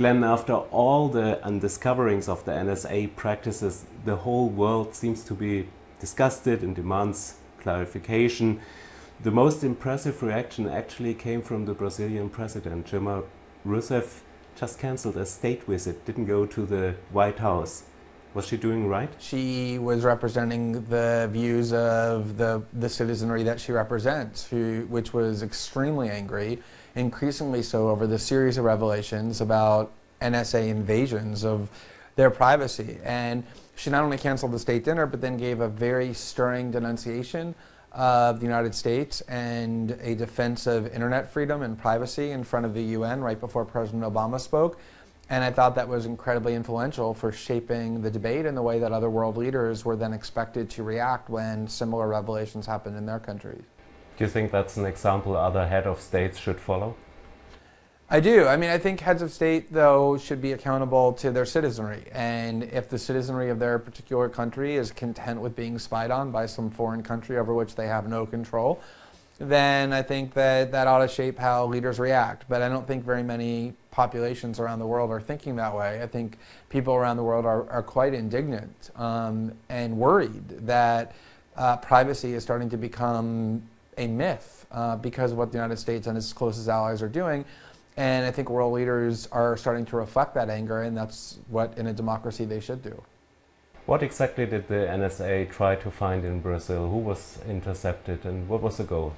Glenn, after all the undiscoverings of the NSA practices, the whole world seems to be disgusted and demands clarification. The most impressive reaction actually came from the Brazilian president. Dilma Rousseff just cancelled a state visit, didn't go to the White House. Was she doing right? She was representing the views of the, the citizenry that she represents, who, which was extremely angry, increasingly so over the series of revelations about NSA invasions of their privacy. And she not only canceled the state dinner, but then gave a very stirring denunciation of the United States and a defense of internet freedom and privacy in front of the UN right before President Obama spoke. And I thought that was incredibly influential for shaping the debate in the way that other world leaders were then expected to react when similar revelations happened in their countries. Do you think that's an example other head of states should follow? I do. I mean, I think heads of state, though, should be accountable to their citizenry. And if the citizenry of their particular country is content with being spied on by some foreign country over which they have no control, then I think that that ought to shape how leaders react. But I don't think very many populations around the world are thinking that way. I think people around the world are, are quite indignant um, and worried that uh, privacy is starting to become a myth uh, because of what the United States and its closest allies are doing. And I think world leaders are starting to reflect that anger, and that's what in a democracy they should do. What exactly did the NSA try to find in Brazil? Who was intercepted, and what was the goal?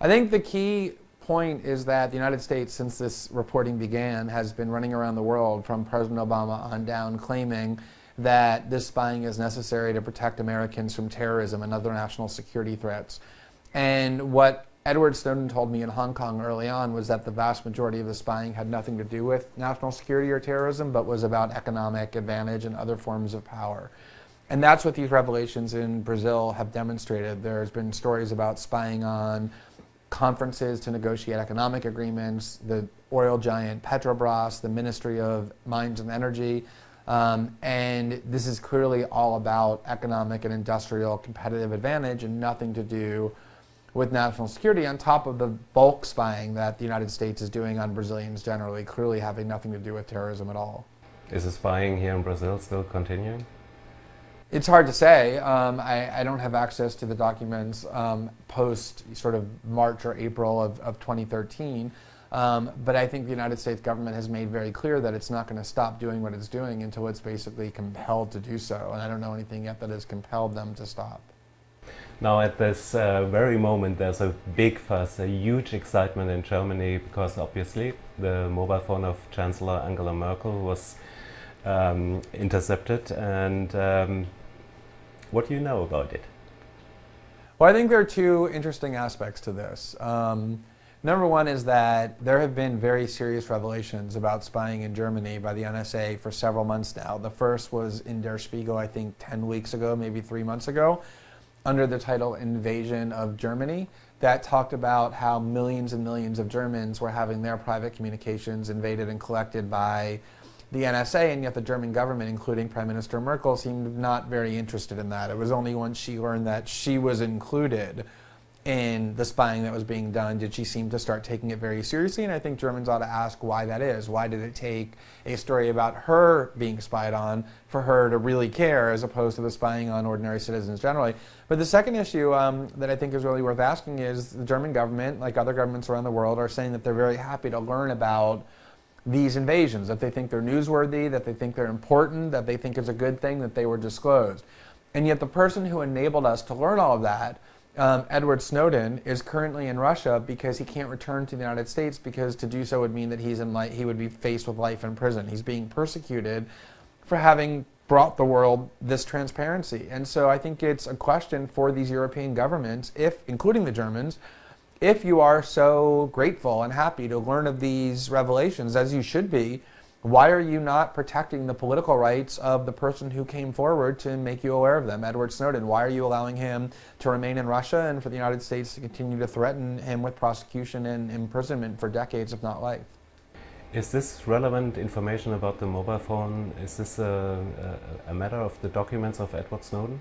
I think the key point is that the United States, since this reporting began, has been running around the world from President Obama on down claiming that this spying is necessary to protect Americans from terrorism and other national security threats. And what Edward Snowden told me in Hong Kong early on was that the vast majority of the spying had nothing to do with national security or terrorism, but was about economic advantage and other forms of power. And that's what these revelations in Brazil have demonstrated. There's been stories about spying on conferences to negotiate economic agreements, the oil giant Petrobras, the Ministry of Mines and Energy. Um, and this is clearly all about economic and industrial competitive advantage and nothing to do with national security on top of the bulk spying that the United States is doing on Brazilians generally, clearly having nothing to do with terrorism at all. Is the spying here in Brazil still continuing? It's hard to say. Um, I, I, don't have access to the documents um, post sort of March or April of, of 2013. Um, but I think the United States government has made very clear that it's not going to stop doing what it's doing until it's basically compelled to do so. And I don't know anything yet that has compelled them to stop. Now, at this uh, very moment, there's a big fuss, a huge excitement in Germany because obviously the mobile phone of Chancellor Angela Merkel was um, intercepted. And um, what do you know about it? Well, I think there are two interesting aspects to this. Um, number one is that there have been very serious revelations about spying in Germany by the NSA for several months now. The first was in Der Spiegel, I think, 10 weeks ago, maybe three months ago under the title Invasion of Germany that talked about how millions and millions of Germans were having their private communications invaded and collected by the NSA, and yet the German government, including Prime Minister Merkel, seemed not very interested in that. It was only once she learned that she was included in the spying that was being done did she seem to start taking it very seriously. And I think Germans ought to ask why that is. Why did it take a story about her being spied on for her to really care as opposed to the spying on ordinary citizens generally? But the second issue um, that I think is really worth asking is the German government, like other governments around the world, are saying that they're very happy to learn about these invasions, that they think they're newsworthy, that they think they're important, that they think it's a good thing that they were disclosed. And yet the person who enabled us to learn all of that um, Edward Snowden is currently in Russia because he can't return to the United States because to do so would mean that he's in li- he would be faced with life in prison. He's being persecuted for having brought the world this transparency. And so I think it's a question for these European governments, if including the Germans, if you are so grateful and happy to learn of these revelations as you should be, why are you not protecting the political rights of the person who came forward to make you aware of them, Edward Snowden? Why are you allowing him to remain in Russia and for the United States to continue to threaten him with prosecution and imprisonment for decades, if not life? Is this relevant information about the mobile phone? Is this a, a, a matter of the documents of Edward Snowden?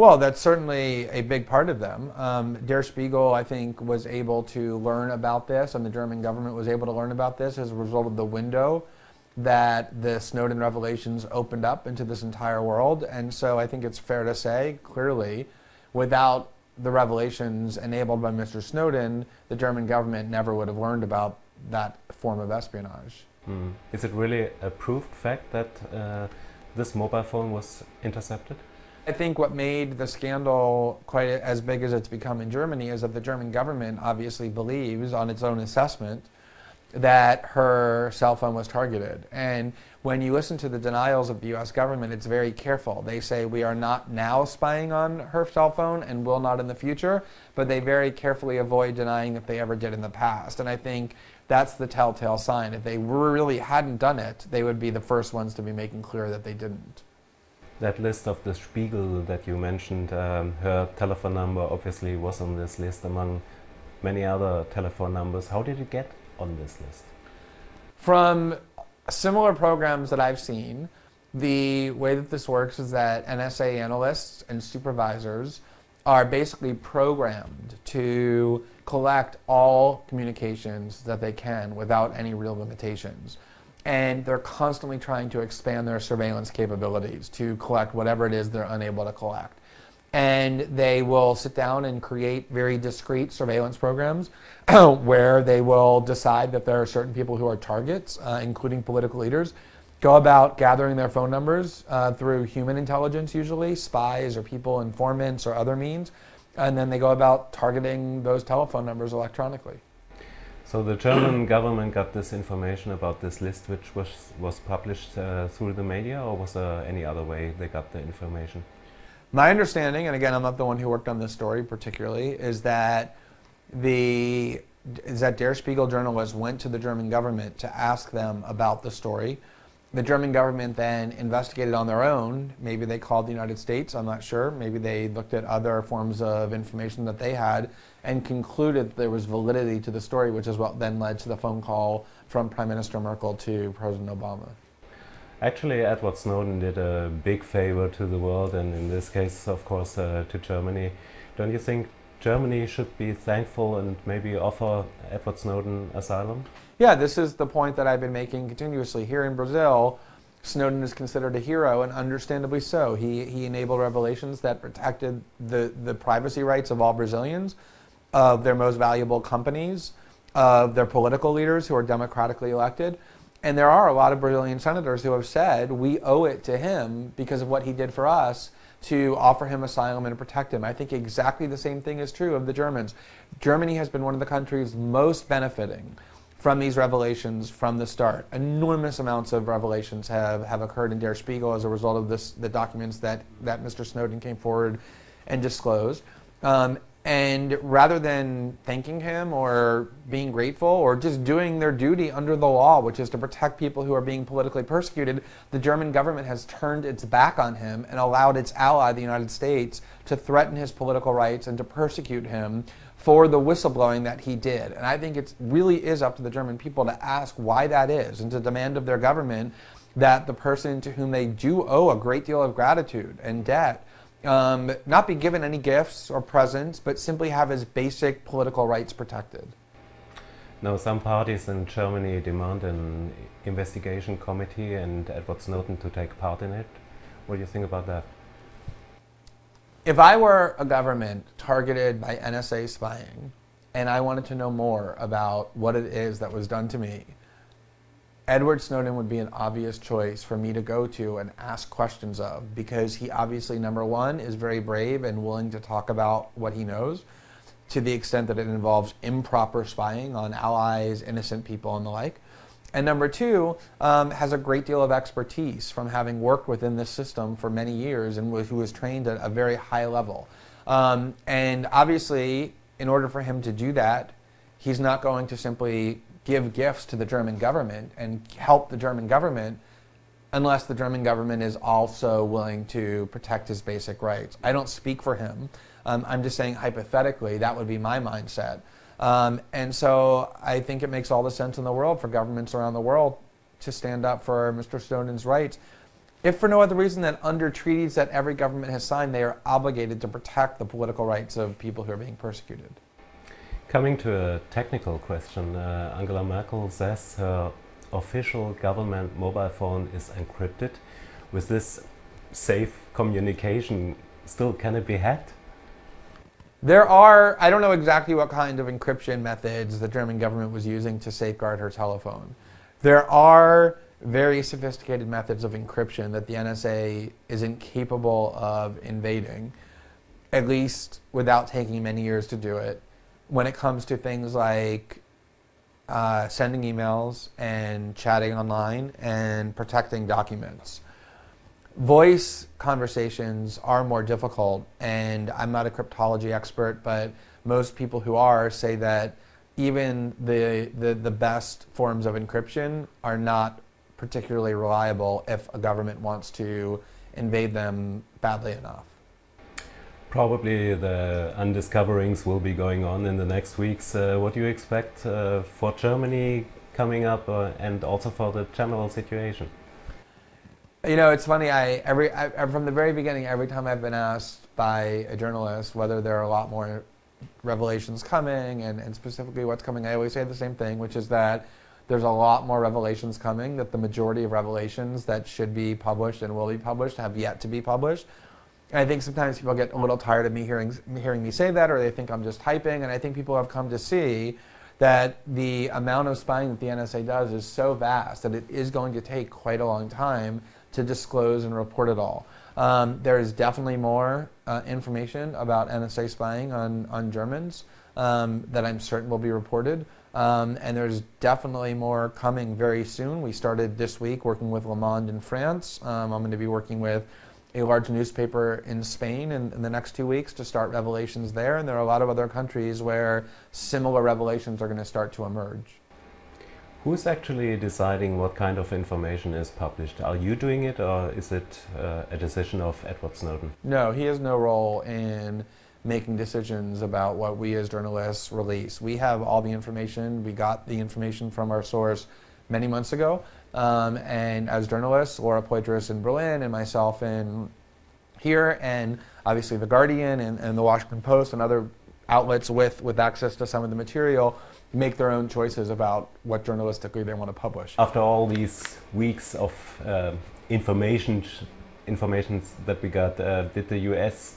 Well, that's certainly a big part of them. Um, Der Spiegel, I think, was able to learn about this, and the German government was able to learn about this as a result of the window that the Snowden revelations opened up into this entire world. And so I think it's fair to say, clearly, without the revelations enabled by Mr. Snowden, the German government never would have learned about that form of espionage. Mm. Is it really a proved fact that uh, this mobile phone was intercepted? I think what made the scandal quite as big as it's become in Germany is that the German government obviously believes, on its own assessment, that her cell phone was targeted. And when you listen to the denials of the US government, it's very careful. They say we are not now spying on her cell phone and will not in the future, but they very carefully avoid denying that they ever did in the past. And I think that's the telltale sign. If they really hadn't done it, they would be the first ones to be making clear that they didn't. That list of the Spiegel that you mentioned, um, her telephone number obviously was on this list among many other telephone numbers. How did it get on this list? From similar programs that I've seen, the way that this works is that NSA analysts and supervisors are basically programmed to collect all communications that they can without any real limitations. And they're constantly trying to expand their surveillance capabilities to collect whatever it is they're unable to collect and they will sit down and create very discrete surveillance programs where they will decide that there are certain people who are targets, uh, including political leaders, go about gathering their phone numbers uh, through human intelligence, usually, spies or people, informants or other means, and then they go about targeting those telephone numbers electronically. So the German government got this information about this list, which was was published uh, through the media, or was there any other way they got the information? My understanding, and again, I'm not the one who worked on this story particularly, is that the is that Der Spiegel journalist went to the German government to ask them about the story. The German government then investigated on their own. Maybe they called the United States, I'm not sure. Maybe they looked at other forms of information that they had and concluded there was validity to the story, which is what then led to the phone call from Prime Minister Merkel to President Obama. Actually, Edward Snowden did a big favor to the world, and in this case, of course, uh, to Germany. Don't you think Germany should be thankful and maybe offer Edward Snowden asylum? Yeah, this is the point that I've been making continuously. Here in Brazil, Snowden is considered a hero, and understandably so. He, he enabled revelations that protected the, the privacy rights of all Brazilians, of their most valuable companies, of their political leaders who are democratically elected. And there are a lot of Brazilian senators who have said we owe it to him because of what he did for us to offer him asylum and protect him. I think exactly the same thing is true of the Germans. Germany has been one of the countries most benefiting from these revelations from the start. Enormous amounts of revelations have, have occurred in Der Spiegel as a result of this, the documents that, that Mr. Snowden came forward and disclosed. Um, and rather than thanking him or being grateful or just doing their duty under the law, which is to protect people who are being politically persecuted, the German government has turned its back on him and allowed its ally, the United States, to threaten his political rights and to persecute him for the whistleblowing that he did. And I think it really is up to the German people to ask why that is and to demand of their government that the person to whom they do owe a great deal of gratitude and debt um, not be given any gifts or presents, but simply have his basic political rights protected. Now, some parties in Germany demand an investigation committee and Edward Snowden to take part in it. What do you think about that? If I were a government targeted by NSA spying and I wanted to know more about what it is that was done to me, Edward Snowden would be an obvious choice for me to go to and ask questions of because he obviously, number one, is very brave and willing to talk about what he knows to the extent that it involves improper spying on allies, innocent people, and the like. And number two, um, has a great deal of expertise from having worked within this system for many years and who was trained at a very high level. Um, and obviously, in order for him to do that, he's not going to simply give gifts to the German government and help the German government unless the German government is also willing to protect his basic rights. I don't speak for him. Um, I'm just saying hypothetically that would be my mindset. Um, and so I think it makes all the sense in the world for governments around the world to stand up for Mr. Snowden's rights. if for no other reason than under treaties that every government has signed, they are obligated to protect the political rights of people who are being persecuted. Coming to a technical question, uh, Angela Merkel says her official government mobile phone is encrypted. With this safe communication, still can it be hacked? There are, I don't know exactly what kind of encryption methods the German government was using to safeguard her telephone. There are very sophisticated methods of encryption that the NSA is incapable of invading, at least without taking many years to do it, when it comes to things like uh, sending emails and chatting online and protecting documents. Voice conversations are more difficult, and I'm not a cryptology expert, but most people who are say that even the, the, the best forms of encryption are not particularly reliable if a government wants to invade them badly enough. Probably the undiscoverings will be going on in the next weeks. Uh, what do you expect uh, for Germany coming up uh, and also for the general situation? You know, it's funny. I every I, from the very beginning, every time I've been asked by a journalist whether there are a lot more revelations coming and, and specifically what's coming, I always say the same thing, which is that there's a lot more revelations coming, that the majority of revelations that should be published and will be published have yet to be published. And I think sometimes people get a little tired of me hearing, hearing me say that, or they think I'm just typing. And I think people have come to see that the amount of spying that the NSA does is so vast that it is going to take quite a long time to disclose and report it all. Um, there is definitely more uh, information about NSA spying on, on Germans um, that I'm certain will be reported. Um, and there's definitely more coming very soon. We started this week working with Le Monde in France. Um, I'm going to be working with a large newspaper in Spain in, in, the next two weeks to start revelations there. And there are a lot of other countries where similar revelations are going to start to emerge. Who's actually deciding what kind of information is published? Are you doing it, or is it uh, a decision of Edward Snowden? No, he has no role in making decisions about what we as journalists release. We have all the information. We got the information from our source many months ago. Um, and as journalists, Laura Poitras in Berlin and myself in here, and obviously The Guardian and, and The Washington Post and other outlets with, with access to some of the material make their own choices about what journalistically they want to publish. After all these weeks of uh, information, informations that we got, uh, did the US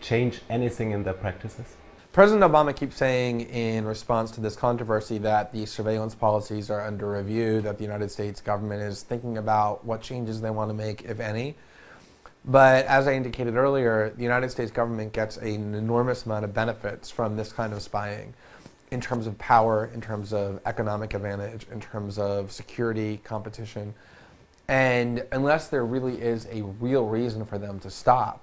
change anything in their practices? President Obama keeps saying in response to this controversy that the surveillance policies are under review, that the United States government is thinking about what changes they want to make, if any. But as I indicated earlier, the United States government gets an enormous amount of benefits from this kind of spying in terms of power, in terms of economic advantage, in terms of security, competition. And unless there really is a real reason for them to stop,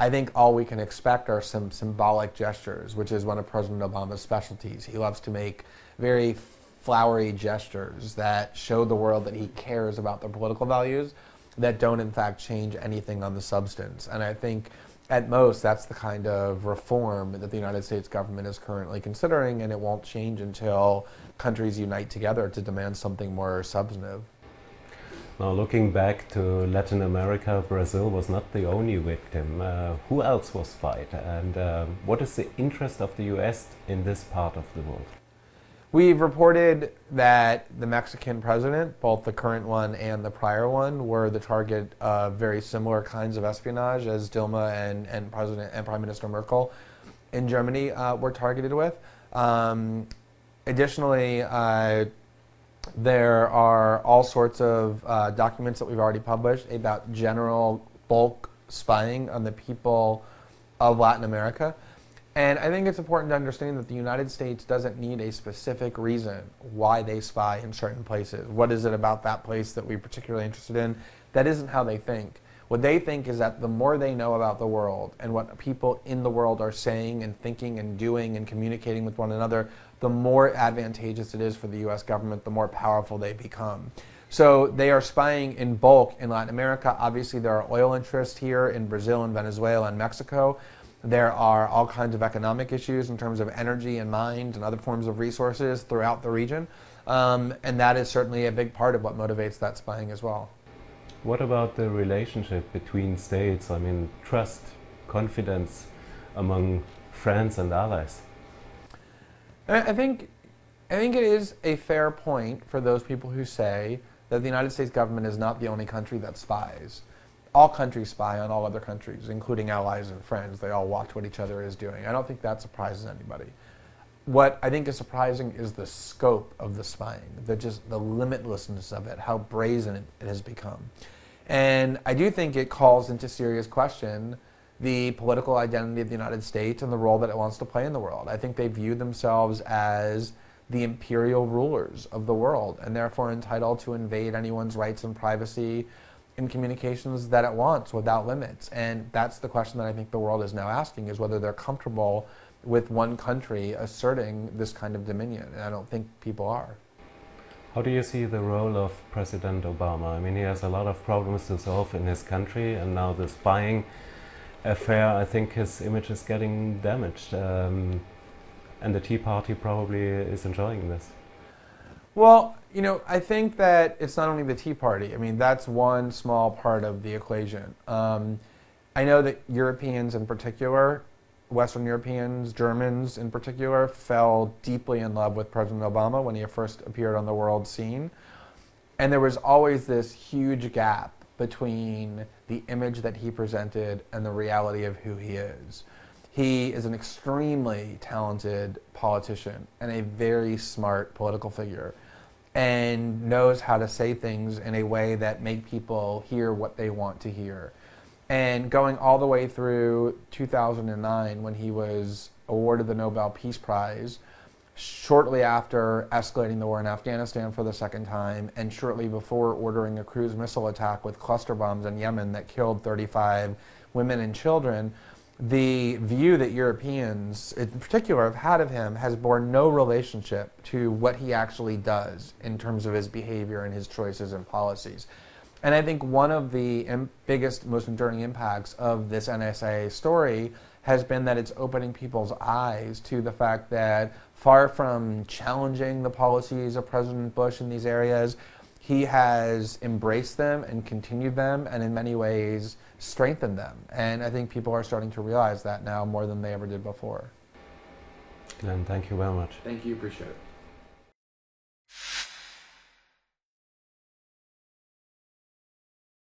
I think all we can expect are some symbolic gestures, which is one of President Obama's specialties. He loves to make very flowery gestures that show the world that he cares about their political values that don't, in fact, change anything on the substance. And I think at most that's the kind of reform that the United States government is currently considering, and it won't change until countries unite together to demand something more substantive. Now, looking back to Latin America, Brazil was not the only victim. Uh, who else was spied? And um, what is the interest of the US in this part of the world? We've reported that the Mexican president, both the current one and the prior one, were the target of very similar kinds of espionage as Dilma and, and President and Prime Minister Merkel in Germany uh, were targeted with. Um, additionally, uh, there are all sorts of uh, documents that we've already published about general bulk spying on the people of Latin America. And I think it's important to understand that the United States doesn't need a specific reason why they spy in certain places. What is it about that place that we're particularly interested in? That isn't how they think. What they think is that the more they know about the world and what people in the world are saying and thinking and doing and communicating with one another, the more advantageous it is for the US government, the more powerful they become. So they are spying in bulk in Latin America. Obviously, there are oil interests here in Brazil and Venezuela and Mexico. There are all kinds of economic issues in terms of energy and mines and other forms of resources throughout the region. Um, and that is certainly a big part of what motivates that spying as well. What about the relationship between states? I mean, trust, confidence among friends and allies. I think, I think it is a fair point for those people who say that the United States government is not the only country that spies. All countries spy on all other countries, including allies and friends. They all watch what each other is doing. I don't think that surprises anybody. What I think is surprising is the scope of the spying, the just the limitlessness of it, how brazen it has become. And I do think it calls into serious question the political identity of the United States and the role that it wants to play in the world. I think they view themselves as the imperial rulers of the world and therefore entitled to invade anyone's rights and privacy in communications that it wants without limits. And that's the question that I think the world is now asking is whether they're comfortable with one country asserting this kind of dominion. And I don't think people are. How do you see the role of President Obama? I mean, he has a lot of problems to solve in his country, and now the spying affair, I think his image is getting damaged. Um, and the Tea Party probably is enjoying this. Well, you know, I think that it's not only the Tea Party. I mean, that's one small part of the equation. Um, I know that Europeans in particular, Western Europeans, Germans in particular, fell deeply in love with President Obama when he first appeared on the world scene. And there was always this huge gap between the image that he presented and the reality of who he is. He is an extremely talented politician and a very smart political figure and knows how to say things in a way that make people hear what they want to hear. And going all the way through 2009 when he was awarded the Nobel Peace Prize, shortly after escalating the war in Afghanistan for the second time, and shortly before ordering a cruise missile attack with cluster bombs in Yemen that killed 35 women and children, the view that Europeans, in particular, have had of him has borne no relationship to what he actually does in terms of his behavior and his choices and policies. And I think one of the biggest, most enduring impacts of this NSA story has been that it's opening people's eyes to the fact that far from challenging the policies of President Bush in these areas, he has embraced them and continued them and in many ways strengthened them. And I think people are starting to realize that now more than they ever did before. Glenn, thank you very much. Thank you, appreciate it.